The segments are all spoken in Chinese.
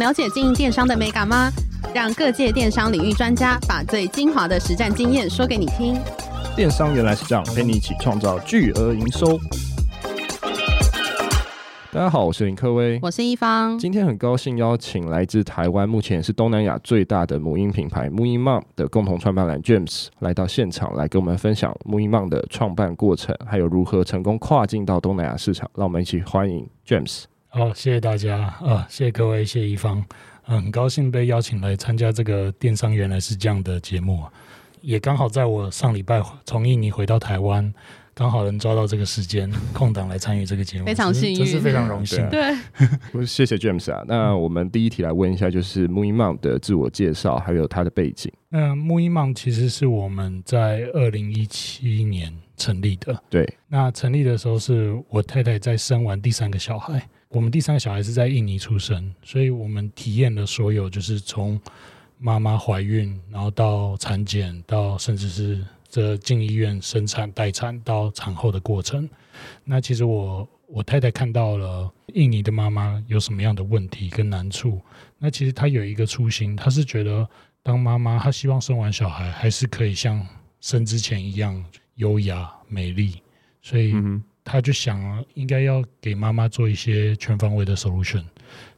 了解经营电商的美感吗？让各界电商领域专家把最精华的实战经验说给你听。电商原来是这样，陪你一起创造巨额营收。大家好，我是林科威，我是一方。今天很高兴邀请来自台湾，目前也是东南亚最大的母婴品牌 MUIMUM 的共同创办人 James 来到现场，来跟我们分享 MUIMUM 的创办过程，还有如何成功跨境到东南亚市场。让我们一起欢迎 James。好，谢谢大家啊，谢谢各位，谢谢一方，很高兴被邀请来参加这个电商原来是这样的节目，也刚好在我上礼拜从印尼回到台湾，刚好能抓到这个时间空档来参与这个节目，非常幸运，这是非常荣幸。对，谢谢 James 啊。那我们第一题来问一下，就是 MUIMUM 的自我介绍，还有他的背景。那 MUIMUM 其实是我们在二零一七年成立的，对。那成立的时候是我太太在生完第三个小孩。我们第三个小孩是在印尼出生，所以我们体验了所有，就是从妈妈怀孕，然后到产检，到甚至是这进医院生产、待产到产后的过程。那其实我我太太看到了印尼的妈妈有什么样的问题跟难处。那其实她有一个初心，她是觉得当妈妈，她希望生完小孩还是可以像生之前一样优雅美丽。所以。嗯他就想，应该要给妈妈做一些全方位的 solution。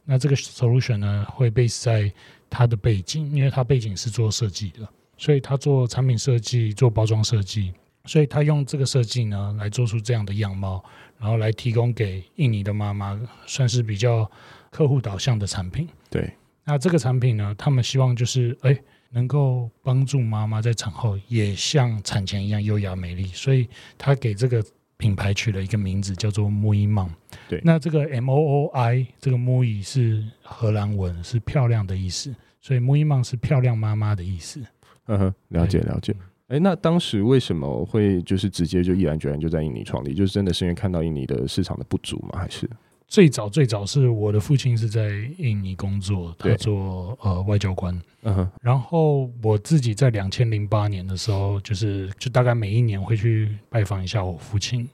那这个 solution 呢，会 base 在他的背景，因为他背景是做设计的，所以他做产品设计、做包装设计，所以他用这个设计呢，来做出这样的样貌，然后来提供给印尼的妈妈，算是比较客户导向的产品。对，那这个产品呢，他们希望就是，哎，能够帮助妈妈在产后也像产前一样优雅美丽，所以他给这个。品牌取了一个名字叫做 Mooi Mom 对，那这个 M O O I 这个 MUI 是荷兰文，是漂亮的意思，所以 Mooi Mom 是漂亮妈妈的意思。嗯哼，了解了解。哎，那当时为什么会就是直接就毅然决然就在印尼创立？就是真的是因为看到印尼的市场的不足吗？还是？最早最早是我的父亲是在印尼工作，他做呃外交官。嗯哼。然后我自己在两千零八年的时候，就是就大概每一年会去拜访一下我父亲。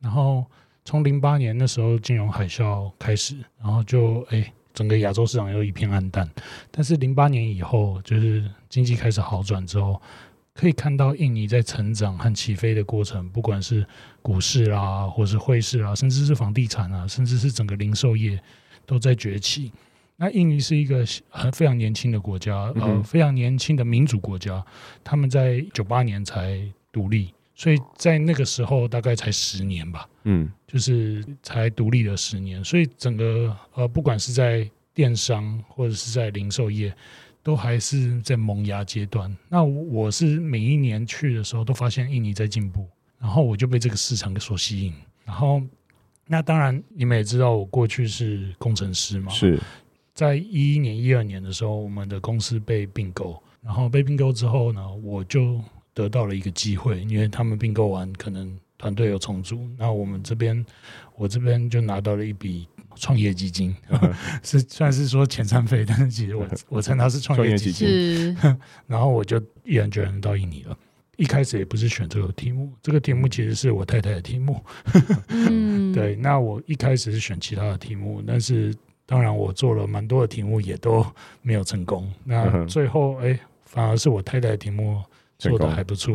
然后从零八年那时候金融海啸开始，然后就哎整个亚洲市场又一片暗淡。但是零八年以后，就是经济开始好转之后。可以看到印尼在成长和起飞的过程，不管是股市啦，或是汇市啊，甚至是房地产啊，甚至是整个零售业都在崛起。那印尼是一个很非常年轻的国家，嗯、呃，非常年轻的民主国家。他们在九八年才独立，所以在那个时候大概才十年吧，嗯，就是才独立了十年。所以整个呃，不管是在电商或者是在零售业。都还是在萌芽阶段。那我是每一年去的时候，都发现印尼在进步，然后我就被这个市场所吸引。然后，那当然你们也知道，我过去是工程师嘛。是在一一年、一二年的时候，我们的公司被并购，然后被并购之后呢，我就得到了一个机会，因为他们并购完，可能团队有重组，那我们这边，我这边就拿到了一笔。创业基金 是算是说遣散费，但是其实我 我称它是创业基金。是，然后我就毅然决然到印尼了。一开始也不是选这个题目，这个题目其实是我太太的题目。嗯，对。那我一开始是选其他的题目，但是当然我做了蛮多的题目，也都没有成功。那最后，哎，反而是我太太的题目做的还不错，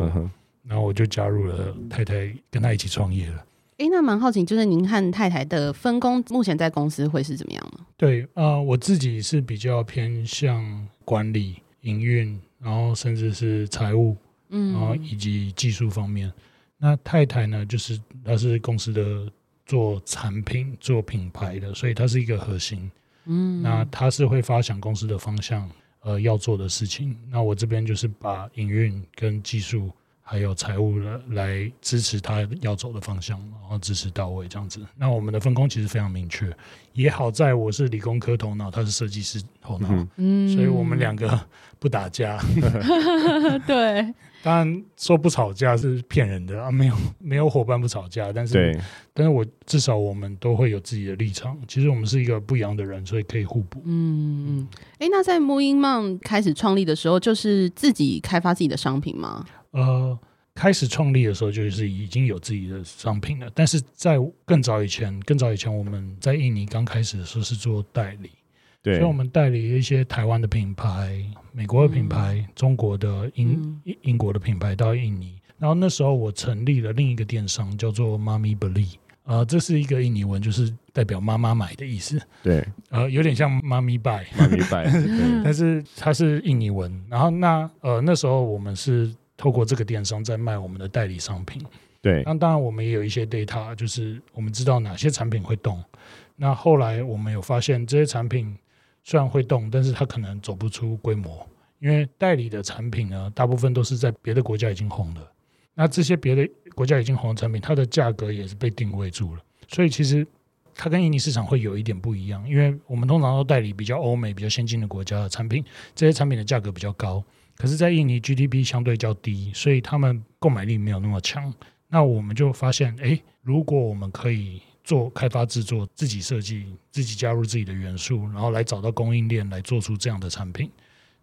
然后我就加入了太太，跟她一起创业了。哎，那蛮好奇，就是您和太太的分工，目前在公司会是怎么样呢？对，呃，我自己是比较偏向管理、营运，然后甚至是财务，嗯，然后以及技术方面。那太太呢，就是她是公司的做产品、做品牌的，所以她是一个核心。嗯，那她是会发想公司的方向，呃，要做的事情。那我这边就是把营运跟技术。还有财务的来支持他要走的方向，然后支持到位这样子。那我们的分工其实非常明确，也好在我是理工科头脑，他是设计师头脑，嗯，所以我们两个不打架。对，当然说不吵架是骗人的啊，没有没有伙伴不吵架，但是对，但是我至少我们都会有自己的立场。其实我们是一个不一样的人，所以可以互补。嗯嗯，哎，那在 Mooin Mom 开始创立的时候，就是自己开发自己的商品吗？呃，开始创立的时候就是已经有自己的商品了，但是在更早以前，更早以前我们在印尼刚开始的时候是做代理，对，所以我们代理一些台湾的品牌、美国的品牌、嗯、中国的英、嗯、英国的品牌到印尼，然后那时候我成立了另一个电商叫做 Mommy Beli，呃，这是一个印尼文，就是代表妈妈买的意思，对，呃，有点像 Mommy Buy，Mommy Buy，但是它是印尼文，然后那呃那时候我们是。透过这个电商在卖我们的代理商品，对。那当然我们也有一些 data，就是我们知道哪些产品会动。那后来我们有发现，这些产品虽然会动，但是它可能走不出规模，因为代理的产品呢，大部分都是在别的国家已经红了。那这些别的国家已经红的产品，它的价格也是被定位住了。所以其实它跟印尼市场会有一点不一样，因为我们通常都代理比较欧美、比较先进的国家的产品，这些产品的价格比较高。可是，在印尼 GDP 相对较低，所以他们购买力没有那么强。那我们就发现，哎，如果我们可以做开发制作，自己设计，自己加入自己的元素，然后来找到供应链，来做出这样的产品，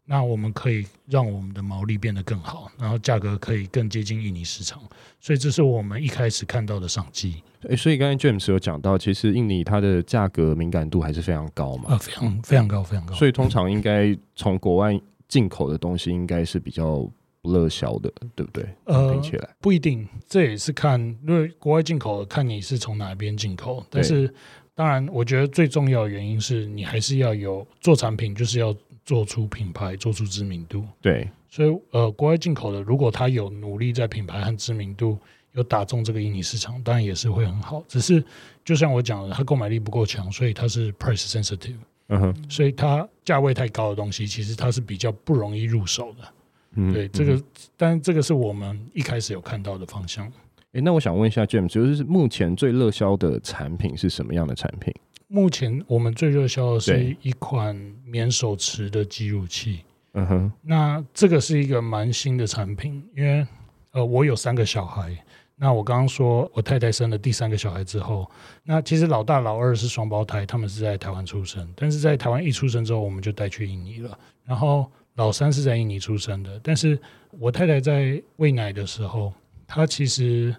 那我们可以让我们的毛利变得更好，然后价格可以更接近印尼市场。所以，这是我们一开始看到的商机。诶，所以刚才 James 有讲到，其实印尼它的价格敏感度还是非常高嘛？啊，非常非常高，非常高。所以，通常应该从国外。进口的东西应该是比较不热销的，对不对？呃，听起来不一定，这也是看，因为国外进口，看你是从哪边进口。但是，当然，我觉得最重要的原因是你还是要有做产品，就是要做出品牌，做出知名度。对，所以呃，国外进口的，如果他有努力在品牌和知名度有打中这个印尼市场，当然也是会很好。只是就像我讲的，他购买力不够强，所以他是 price sensitive。嗯哼，所以它价位太高的东西，其实它是比较不容易入手的。嗯，对，这个，但这个是我们一开始有看到的方向。诶，那我想问一下 James，就是目前最热销的产品是什么样的产品？目前我们最热销的是一款免手持的挤乳器。嗯哼，那这个是一个蛮新的产品，因为呃，我有三个小孩。那我刚刚说，我太太生了第三个小孩之后，那其实老大老二是双胞胎，他们是在台湾出生，但是在台湾一出生之后，我们就带去印尼了。然后老三是在印尼出生的，但是我太太在喂奶的时候，她其实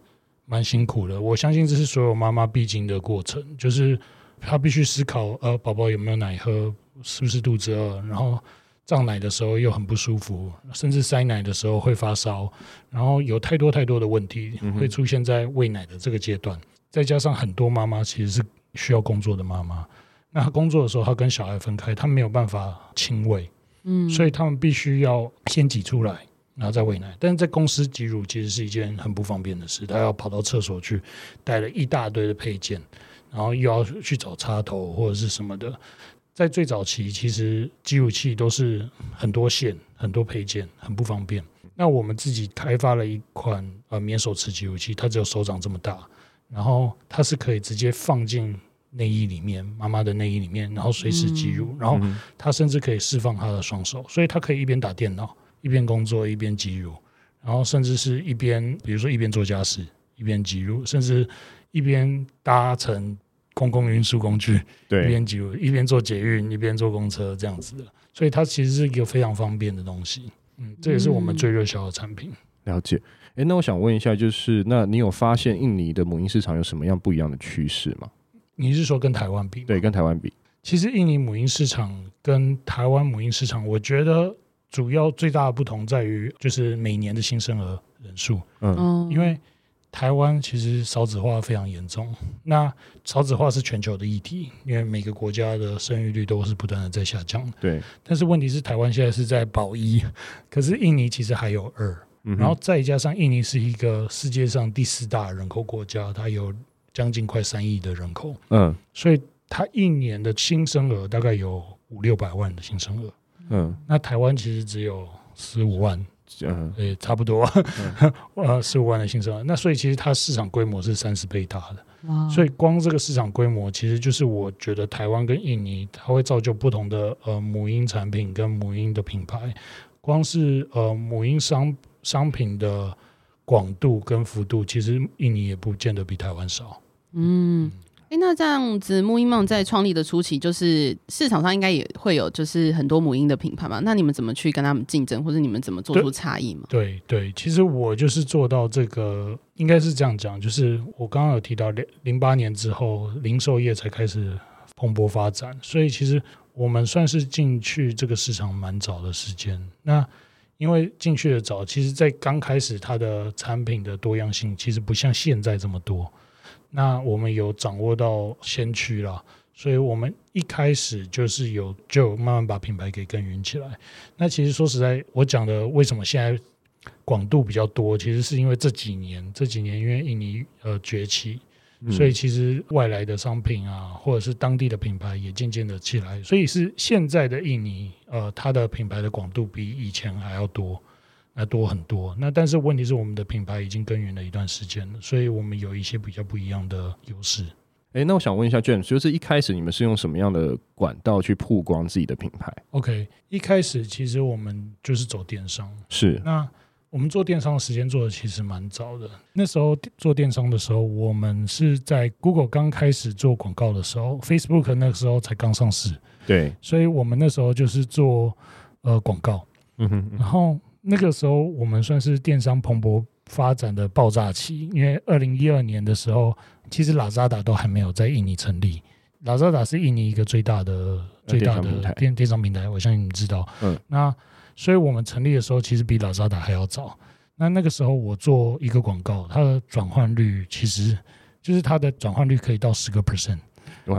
蛮辛苦的。我相信这是所有妈妈必经的过程，就是她必须思考，呃，宝宝有没有奶喝，是不是肚子饿，然后。胀奶的时候又很不舒服，甚至塞奶的时候会发烧，然后有太多太多的问题会出现在喂奶的这个阶段。再加上很多妈妈其实是需要工作的妈妈，那她工作的时候，她跟小孩分开，她没有办法亲喂，嗯，所以他们必须要先挤出来，然后再喂奶。但是在公司挤乳其实是一件很不方便的事，她要跑到厕所去，带了一大堆的配件，然后又要去找插头或者是什么的。在最早期，其实挤乳器都是很多线、很多配件，很不方便。那我们自己开发了一款呃免手持挤乳器，它只有手掌这么大，然后它是可以直接放进内衣里面，妈妈的内衣里面，然后随时挤乳，然后它甚至可以释放它的双手，所以它可以一边打电脑，一边工作，一边挤乳，然后甚至是一边，比如说一边做家事，一边挤乳，甚至一边搭乘。公共运输工具，对，一边挤乳，一边做捷运，一边坐公车这样子的，所以它其实是一个非常方便的东西。嗯，这也是我们最热销的产品。嗯、了解。哎、欸，那我想问一下，就是那你有发现印尼的母婴市场有什么样不一样的趋势吗？你是说跟台湾比？对，跟台湾比。其实印尼母婴市场跟台湾母婴市场，我觉得主要最大的不同在于，就是每年的新生儿人数。嗯，因为。台湾其实少子化非常严重，那少子化是全球的议题，因为每个国家的生育率都是不断的在下降。对，但是问题是台湾现在是在保一，可是印尼其实还有二，嗯，然后再加上印尼是一个世界上第四大人口国家，它有将近快三亿的人口，嗯，所以它一年的新生儿大概有五六百万的新生儿，嗯，那台湾其实只有十五万。嗯，也差不多，呃，十五万的新生儿，那所以其实它市场规模是三十倍大的，所以光这个市场规模，其实就是我觉得台湾跟印尼，它会造就不同的呃母婴产品跟母婴的品牌，光是呃母婴商商品的广度跟幅度，其实印尼也不见得比台湾少，嗯。那这样子，木音梦在创立的初期，就是市场上应该也会有，就是很多母婴的品牌嘛。那你们怎么去跟他们竞争，或者你们怎么做出差异嘛？对对，其实我就是做到这个，应该是这样讲，就是我刚刚有提到，零零八年之后，零售业才开始蓬勃发展，所以其实我们算是进去这个市场蛮早的时间。那因为进去的早，其实在刚开始，它的产品的多样性其实不像现在这么多。那我们有掌握到先驱了，所以我们一开始就是有就慢慢把品牌给耕耘起来。那其实说实在，我讲的为什么现在广度比较多，其实是因为这几年这几年因为印尼呃崛起，所以其实外来的商品啊，或者是当地的品牌也渐渐的起来，所以是现在的印尼呃它的品牌的广度比以前还要多。那多很多，那但是问题是我们的品牌已经耕耘了一段时间了，所以我们有一些比较不一样的优势。哎、欸，那我想问一下 James，就是一开始你们是用什么样的管道去曝光自己的品牌？OK，一开始其实我们就是走电商，是。那我们做电商的时间做的其实蛮早的，那时候做电商的时候，我们是在 Google 刚开始做广告的时候，Facebook 那个时候才刚上市，对，所以我们那时候就是做呃广告，嗯哼，然后。那个时候我们算是电商蓬勃发展的爆炸期，因为二零一二年的时候，其实 Lazada 都还没有在印尼成立。Lazada 是印尼一个最大的最大的电电商平台，我相信你们知道。嗯，那所以我们成立的时候，其实比 Lazada 还要早。那那个时候我做一个广告，它的转换率其实就是它的转换率可以到十个 percent。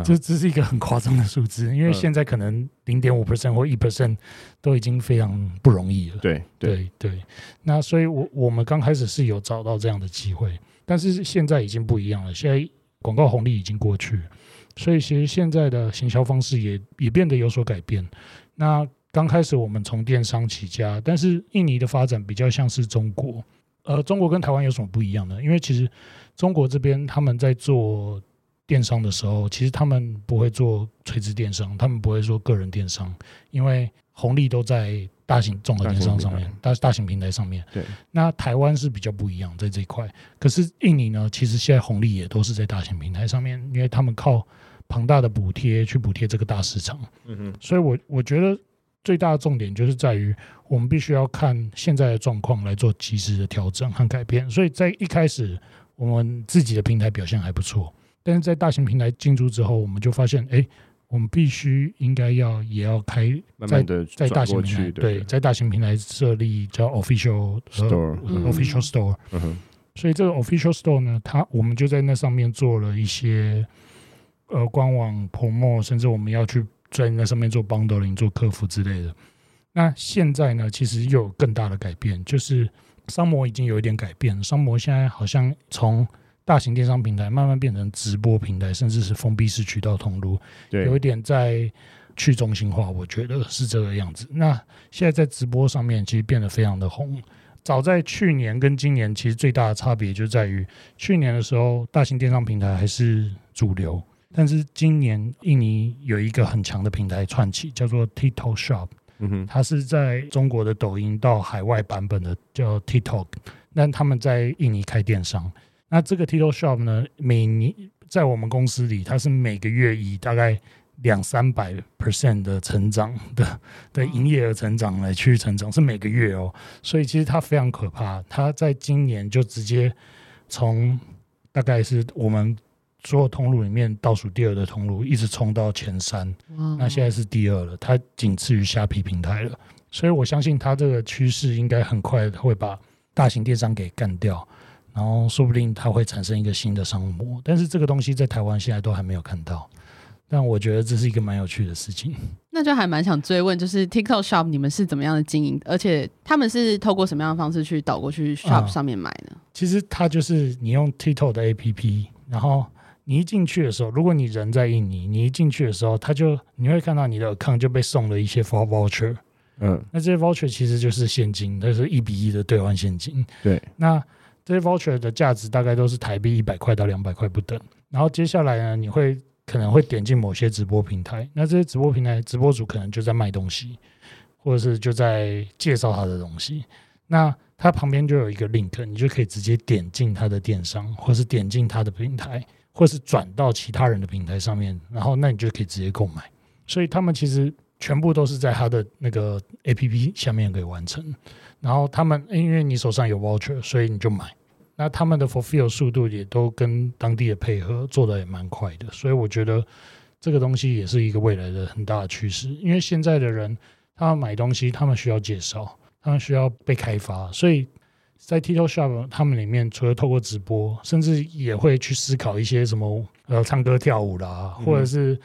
这这是一个很夸张的数字，因为现在可能零点五 percent 或一 percent 都已经非常不容易了。对对对，那所以我，我我们刚开始是有找到这样的机会，但是现在已经不一样了。现在广告红利已经过去，所以其实现在的行销方式也也变得有所改变。那刚开始我们从电商起家，但是印尼的发展比较像是中国。呃，中国跟台湾有什么不一样呢？因为其实中国这边他们在做。电商的时候，其实他们不会做垂直电商，他们不会做个人电商，因为红利都在大型综合电商上面，大大型平台上面。对，那台湾是比较不一样在这一块，可是印尼呢，其实现在红利也都是在大型平台上面，因为他们靠庞大的补贴去补贴这个大市场。嗯哼，所以我我觉得最大的重点就是在于，我们必须要看现在的状况来做及时的调整和改变。所以在一开始，我们自己的平台表现还不错。但是在大型平台进驻之后，我们就发现，哎、欸，我们必须应该要也要开在在大型平台，对，在大型平台设立叫 official store，official store。呃、official store 嗯。所以这个 official store 呢，它我们就在那上面做了一些呃官网 promo，甚至我们要去在那上面做 bundling、做客服之类的。那现在呢，其实又有更大的改变，就是商模已经有一点改变，商模现在好像从大型电商平台慢慢变成直播平台，甚至是封闭式渠道通路，对，有一点在去中心化，我觉得是这个样子。那现在在直播上面其实变得非常的红。早在去年跟今年，其实最大的差别就在于，去年的时候大型电商平台还是主流，但是今年印尼有一个很强的平台串起，叫做 TikTok Shop，嗯哼，它是在中国的抖音到海外版本的叫 TikTok，但他们在印尼开电商。那这个 TikTok Shop 呢，每年在我们公司里，它是每个月以大概两三百 percent 的成长的的营业额成长来去成长，是每个月哦。所以其实它非常可怕，它在今年就直接从大概是我们所有通路里面倒数第二的通路，一直冲到前三。那现在是第二了，它仅次于虾皮平台了。所以我相信它这个趋势应该很快会把大型电商给干掉。然后说不定它会产生一个新的商模，但是这个东西在台湾现在都还没有看到。但我觉得这是一个蛮有趣的事情。那就还蛮想追问，就是 TikTok Shop 你们是怎么样的经营？而且他们是透过什么样的方式去导过去 Shop 上面买呢？其实它就是你用 TikTok 的 APP，然后你一进去的时候，如果你人在印尼，你一进去的时候，它就你会看到你的 account 就被送了一些 voucher，嗯，那这些 voucher 其实就是现金，它是一比一的兑换现金。对，那这些 voucher 的价值大概都是台币一百块到两百块不等。然后接下来呢，你会可能会点进某些直播平台，那这些直播平台直播主可能就在卖东西，或者是就在介绍他的东西。那他旁边就有一个 link，你就可以直接点进他的电商，或是点进他的平台。或是转到其他人的平台上面，然后那你就可以直接购买。所以他们其实全部都是在他的那个 APP 下面可以完成。然后他们因为你手上有 voucher，所以你就买。那他们的 fulfill 速度也都跟当地的配合做的也蛮快的。所以我觉得这个东西也是一个未来的很大的趋势。因为现在的人他们买东西，他们需要介绍，他们需要被开发，所以。在 TikTok Shop 他们里面，除了透过直播，甚至也会去思考一些什么呃唱歌跳舞啦，或者是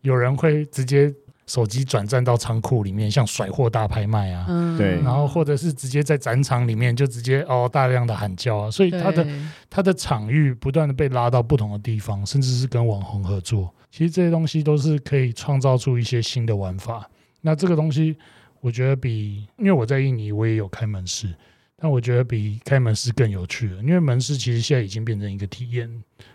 有人会直接手机转战到仓库里面，像甩货大拍卖啊，嗯、对，然后或者是直接在展场里面就直接哦大量的喊叫啊，所以它的它的场域不断的被拉到不同的地方，甚至是跟网红合作，其实这些东西都是可以创造出一些新的玩法。那这个东西我觉得比，因为我在印尼我也有开门市。但我觉得比开门市更有趣了，因为门市其实现在已经变成一个体验，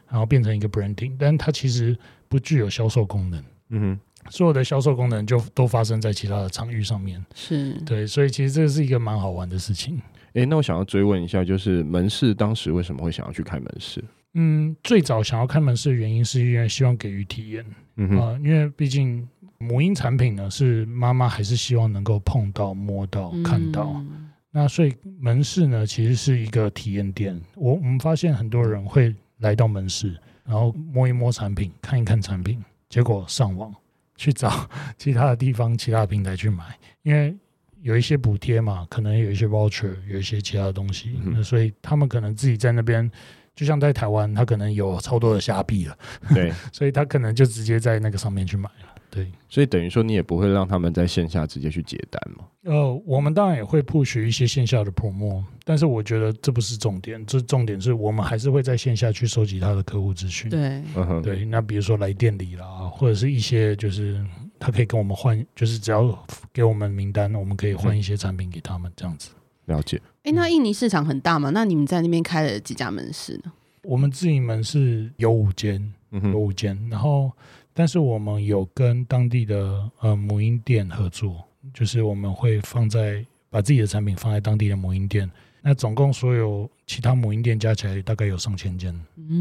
然后变成一个 branding，但它其实不具有销售功能。嗯哼，所有的销售功能就都发生在其他的场域上面。是对，所以其实这是一个蛮好玩的事情。诶，那我想要追问一下，就是门市当时为什么会想要去开门市？嗯，最早想要开门市的原因是因为希望给予体验。嗯哼，呃，因为毕竟母婴产品呢，是妈妈还是希望能够碰到、摸到、看到。嗯那所以门市呢，其实是一个体验店。我我们发现很多人会来到门市，然后摸一摸产品，看一看产品，结果上网去找其他的地方、其他的平台去买，因为有一些补贴嘛，可能有一些 voucher，有一些其他的东西。那所以他们可能自己在那边，就像在台湾，他可能有超多的虾币了，对，所以他可能就直接在那个上面去买了。对，所以等于说你也不会让他们在线下直接去接单嘛？呃，我们当然也会 push 一些线下的 promo，但是我觉得这不是重点，这重点是我们还是会在线下去收集他的客户资讯。对，对，那比如说来店里啦，或者是一些就是他可以跟我们换，就是只要给我们名单，我们可以换一些产品给他们这样子。了解。哎，那印尼市场很大吗？那你们在那边开了几家门市呢？我们自营门市有五间，有五间，然后。但是我们有跟当地的呃母婴店合作，就是我们会放在把自己的产品放在当地的母婴店。那总共所有其他母婴店加起来大概有上千间。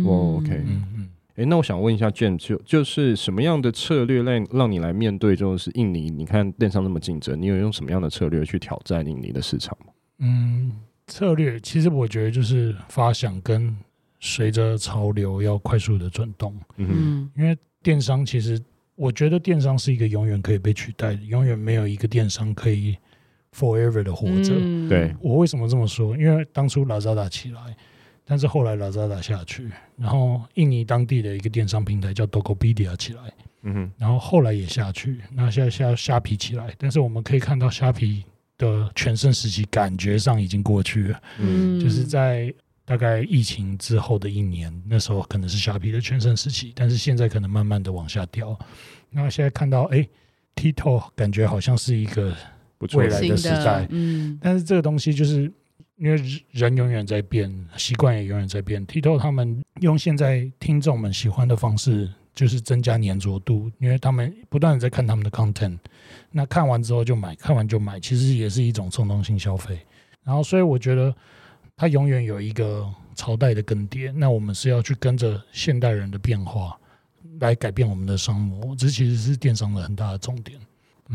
哦，OK，嗯嗯。诶，那我想问一下 James，就就是什么样的策略让让你来面对就是印尼？你看电商那么竞争，你有用什么样的策略去挑战印尼的市场吗？嗯，策略其实我觉得就是发想跟随着潮流要快速的转动。嗯，因为。电商其实，我觉得电商是一个永远可以被取代的，永远没有一个电商可以 forever 的活着。嗯、对，我为什么这么说？因为当初 Lazada 起来，但是后来 Lazada 下去，然后印尼当地的一个电商平台叫 Tokopedia 起来，嗯哼，然后后来也下去，那现在虾虾皮起来，但是我们可以看到虾皮的全盛时期感觉上已经过去了，嗯，就是在。大概疫情之后的一年，那时候可能是虾皮的全盛时期，但是现在可能慢慢的往下掉。那现在看到，哎，TikTok 感觉好像是一个未来的时代，嗯，但是这个东西就是因为人永远在变，习惯也永远在变。TikTok 他们用现在听众们喜欢的方式，就是增加粘着度，因为他们不断的在看他们的 content，那看完之后就买，看完就买，其实也是一种冲动性消费。然后，所以我觉得。它永远有一个朝代的更迭，那我们是要去跟着现代人的变化来改变我们的商模，这其实是电商的很大的重点。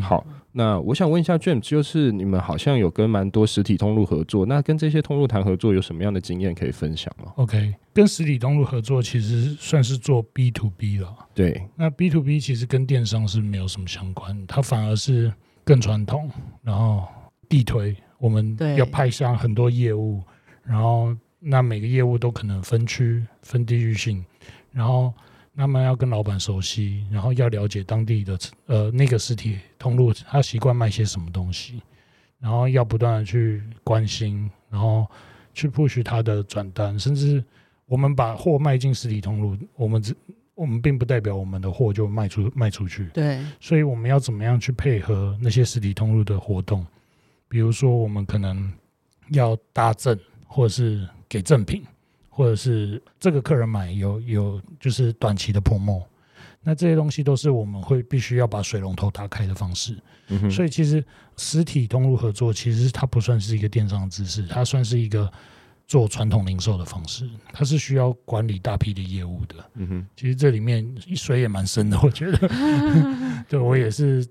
好，那我想问一下 James，就是你们好像有跟蛮多实体通路合作，那跟这些通路谈合作有什么样的经验可以分享吗？OK，跟实体通路合作其实算是做 B to B 了。对，那 B to B 其实跟电商是没有什么相关，它反而是更传统，然后地推，我们要派上很多业务。然后，那每个业务都可能分区、分地域性，然后那么要跟老板熟悉，然后要了解当地的呃那个实体通路，他习惯卖些什么东西，然后要不断的去关心，然后去 push 他的转单，甚至我们把货卖进实体通路，我们只我们并不代表我们的货就卖出卖出去。对，所以我们要怎么样去配合那些实体通路的活动？比如说，我们可能要搭赠，或者是给赠品，或者是这个客人买有有就是短期的 promo。那这些东西都是我们会必须要把水龙头打开的方式，所以其实实体通路合作其实它不算是一个电商的知识，它算是一个做传统零售的方式，它是需要管理大批的业务的。嗯哼，其实这里面水也蛮深的，我觉得，对我也是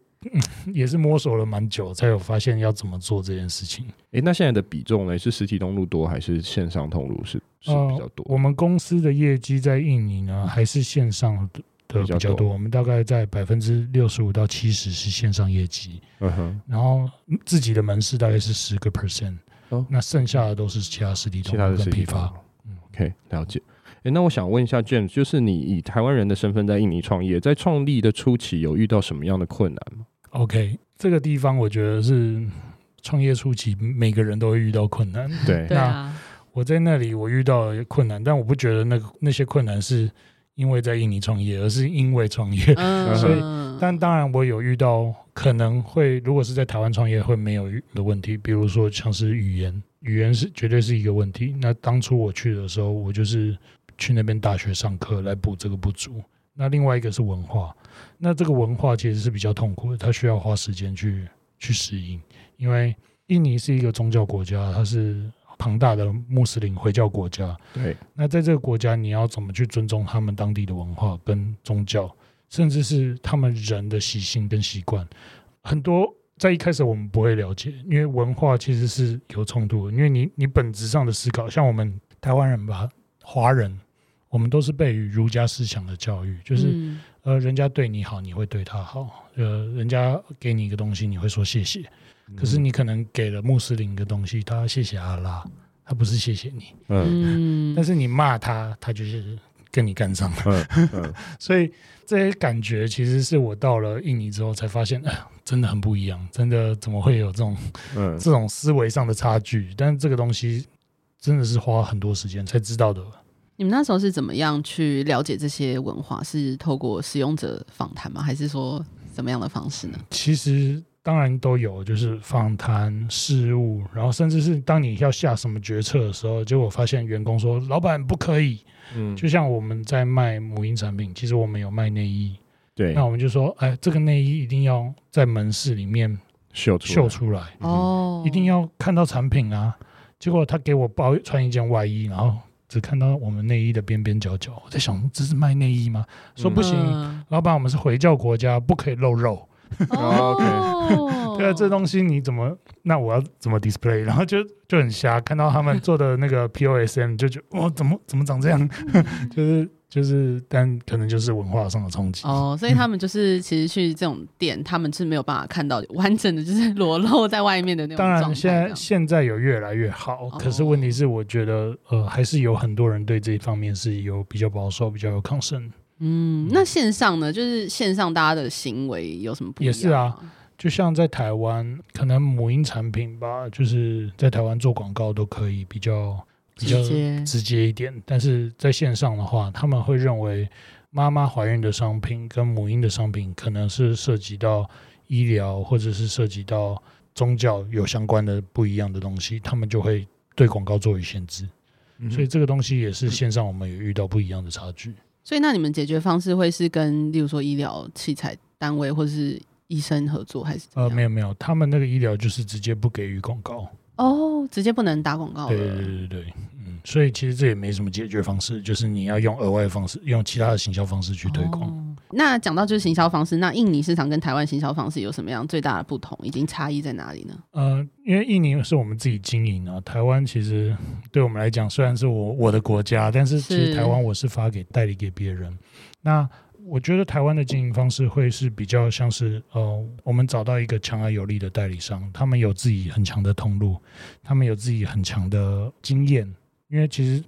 也是摸索了蛮久，才有发现要怎么做这件事情。诶，那现在的比重呢？是实体通路多还是线上通路是是比较多？呃，我们公司的业绩在印尼呢，还是线上的？的比较多，我们大概在百分之六十五到七十是线上业绩，嗯哼，然后自己的门市大概是十个 percent，哦，那剩下的都是其他实体通路跟批发。嗯，OK，了解。诶，那我想问一下 James，就是你以台湾人的身份在印尼创业，在创立的初期有遇到什么样的困难吗？OK，这个地方我觉得是创业初期每个人都会遇到困难。对，那我在那里我遇到了困难，但我不觉得那个那些困难是。因为在印尼创业，而是因为创业，嗯、所以，但当然我有遇到可能会，如果是在台湾创业会没有的问题，比如说像是语言，语言是绝对是一个问题。那当初我去的时候，我就是去那边大学上课来补这个不足。那另外一个是文化，那这个文化其实是比较痛苦的，它需要花时间去去适应，因为印尼是一个宗教国家，它是。庞大的穆斯林回教国家，对，那在这个国家，你要怎么去尊重他们当地的文化跟宗教，甚至是他们人的习性跟习惯，很多在一开始我们不会了解，因为文化其实是有冲突的。因为你你本质上的思考，像我们台湾人吧，华人，我们都是被儒家思想的教育，就是、嗯、呃，人家对你好，你会对他好，呃，人家给你一个东西，你会说谢谢。可是你可能给了穆斯林一个东西，他谢谢阿拉，他不是谢谢你。嗯，但是你骂他，他就是跟你干上了。嗯嗯、所以这些感觉其实是我到了印尼之后才发现，哎，真的很不一样。真的怎么会有这种、嗯、这种思维上的差距？但是这个东西真的是花很多时间才知道的。你们那时候是怎么样去了解这些文化？是透过使用者访谈吗？还是说怎么样的方式呢？其实。当然都有，就是访谈事务，然后甚至是当你要下什么决策的时候，结果发现员工说：“老板不可以。”嗯，就像我们在卖母婴产品，其实我们有卖内衣，对，那我们就说：“哎，这个内衣一定要在门市里面秀秀出来哦，一定要看到产品啊。”结果他给我包穿一件外衣，然后只看到我们内衣的边边角角。我在想，这是卖内衣吗？说不行，嗯、老板，我们是回教国家，不可以露肉。哦，OK，对啊，这东西你怎么？那我要怎么 display？然后就就很瞎，看到他们做的那个 POSM，就觉得哦，怎么怎么长这样？就是就是，但可能就是文化上的冲击。哦，所以他们就是其实去这种店，他们是没有办法看到完整的，就是裸露在外面的那种。当然，现在现在有越来越好，可是问题是，我觉得呃，还是有很多人对这一方面是有比较保守、比较有抗生。嗯，那线上呢？就是线上大家的行为有什么不一样？也是啊，就像在台湾，可能母婴产品吧，就是在台湾做广告都可以比较比较直接一点。但是在线上的话，他们会认为妈妈怀孕的商品跟母婴的商品可能是涉及到医疗或者是涉及到宗教有相关的不一样的东西，他们就会对广告做一限制。所以这个东西也是线上我们有遇到不一样的差距。所以，那你们解决方式会是跟，例如说医疗器材单位或者是医生合作，还是？呃，没有没有，他们那个医疗就是直接不给予广告。哦，直接不能打广告。对对对对对，嗯，所以其实这也没什么解决方式，就是你要用额外的方式，用其他的行销方式去推广。哦那讲到就是行销方式，那印尼市场跟台湾行销方式有什么样最大的不同？已经差异在哪里呢？呃，因为印尼是我们自己经营啊，台湾其实对我们来讲虽然是我我的国家，但是其实台湾我是发给代理给别人。那我觉得台湾的经营方式会是比较像是呃，我们找到一个强而有力的代理商，他们有自己很强的通路，他们有自己很强的经验，因为其实。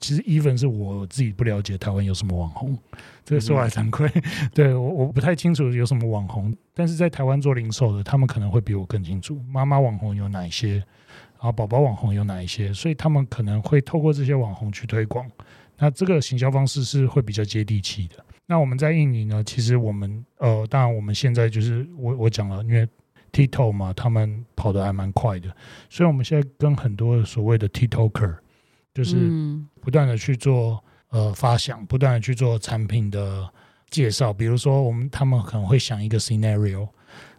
其实，even 是我自己不了解台湾有什么网红，这个说来惭愧。对，我我不太清楚有什么网红，但是在台湾做零售的，他们可能会比我更清楚妈妈网红有哪一些，然后宝宝网红有哪一些，所以他们可能会透过这些网红去推广，那这个行销方式是会比较接地气的。那我们在印尼呢，其实我们呃，当然我们现在就是我我讲了，因为 TikTok 嘛，他们跑得还蛮快的，所以我们现在跟很多所谓的 TikToker，就是不断的去做呃发想，不断的去做产品的介绍。比如说，我们他们可能会想一个 scenario，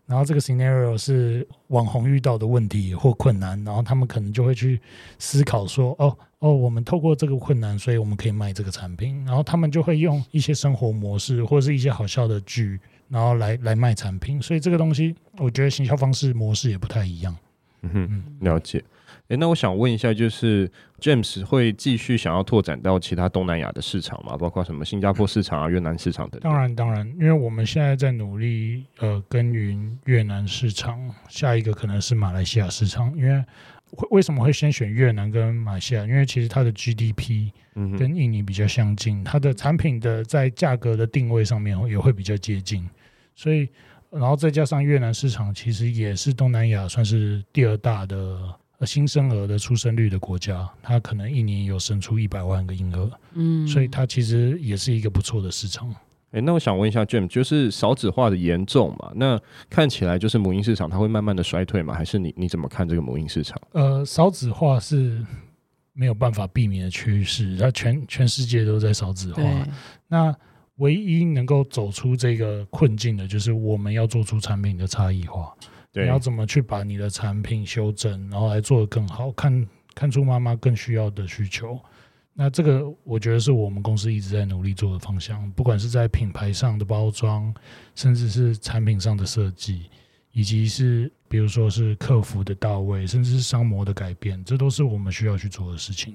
然后这个 scenario 是网红遇到的问题或困难，然后他们可能就会去思考说，哦。哦，我们透过这个困难，所以我们可以卖这个产品。然后他们就会用一些生活模式，或者是一些好笑的剧，然后来来卖产品。所以这个东西，我觉得行销方式模式也不太一样。嗯哼，了解。诶，那我想问一下，就是 James 会继续想要拓展到其他东南亚的市场吗？包括什么新加坡市场啊、越南市场等等？当然，当然，因为我们现在在努力呃耕耘越南市场，下一个可能是马来西亚市场，因为。为什么会先选越南跟马来西亚？因为其实它的 GDP 跟印尼比较相近，它的产品的在价格的定位上面也会比较接近，所以然后再加上越南市场其实也是东南亚算是第二大的新生儿的出生率的国家，它可能一年有生出一百万个婴儿，嗯，所以它其实也是一个不错的市场。哎，那我想问一下 James，就是少子化的严重嘛？那看起来就是母婴市场它会慢慢的衰退吗？还是你你怎么看这个母婴市场？呃，少子化是没有办法避免的趋势，它全全世界都在少子化。那唯一能够走出这个困境的，就是我们要做出产品的差异化。对，你要怎么去把你的产品修正，然后来做得更好，看看出妈妈更需要的需求。那这个我觉得是我们公司一直在努力做的方向，不管是在品牌上的包装，甚至是产品上的设计，以及是比如说是客服的到位，甚至是商模的改变，这都是我们需要去做的事情。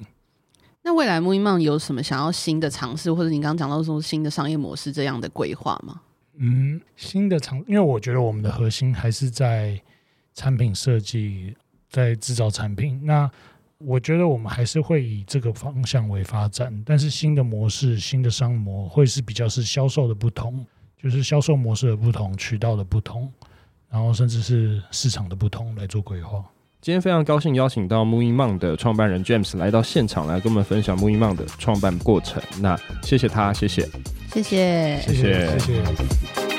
那未来 Moving Mom 有什么想要新的尝试，或者你刚刚讲到说新的商业模式这样的规划吗？嗯，新的尝，因为我觉得我们的核心还是在产品设计，在制造产品。那我觉得我们还是会以这个方向为发展，但是新的模式、新的商模会是比较是销售的不同，就是销售模式的不同、渠道的不同，然后甚至是市场的不同来做规划。今天非常高兴邀请到 Moving Mon 的创办人 James 来到现场，来跟我们分享 Moving Mon 的创办过程。那谢谢他，谢谢，谢谢，谢谢，谢谢。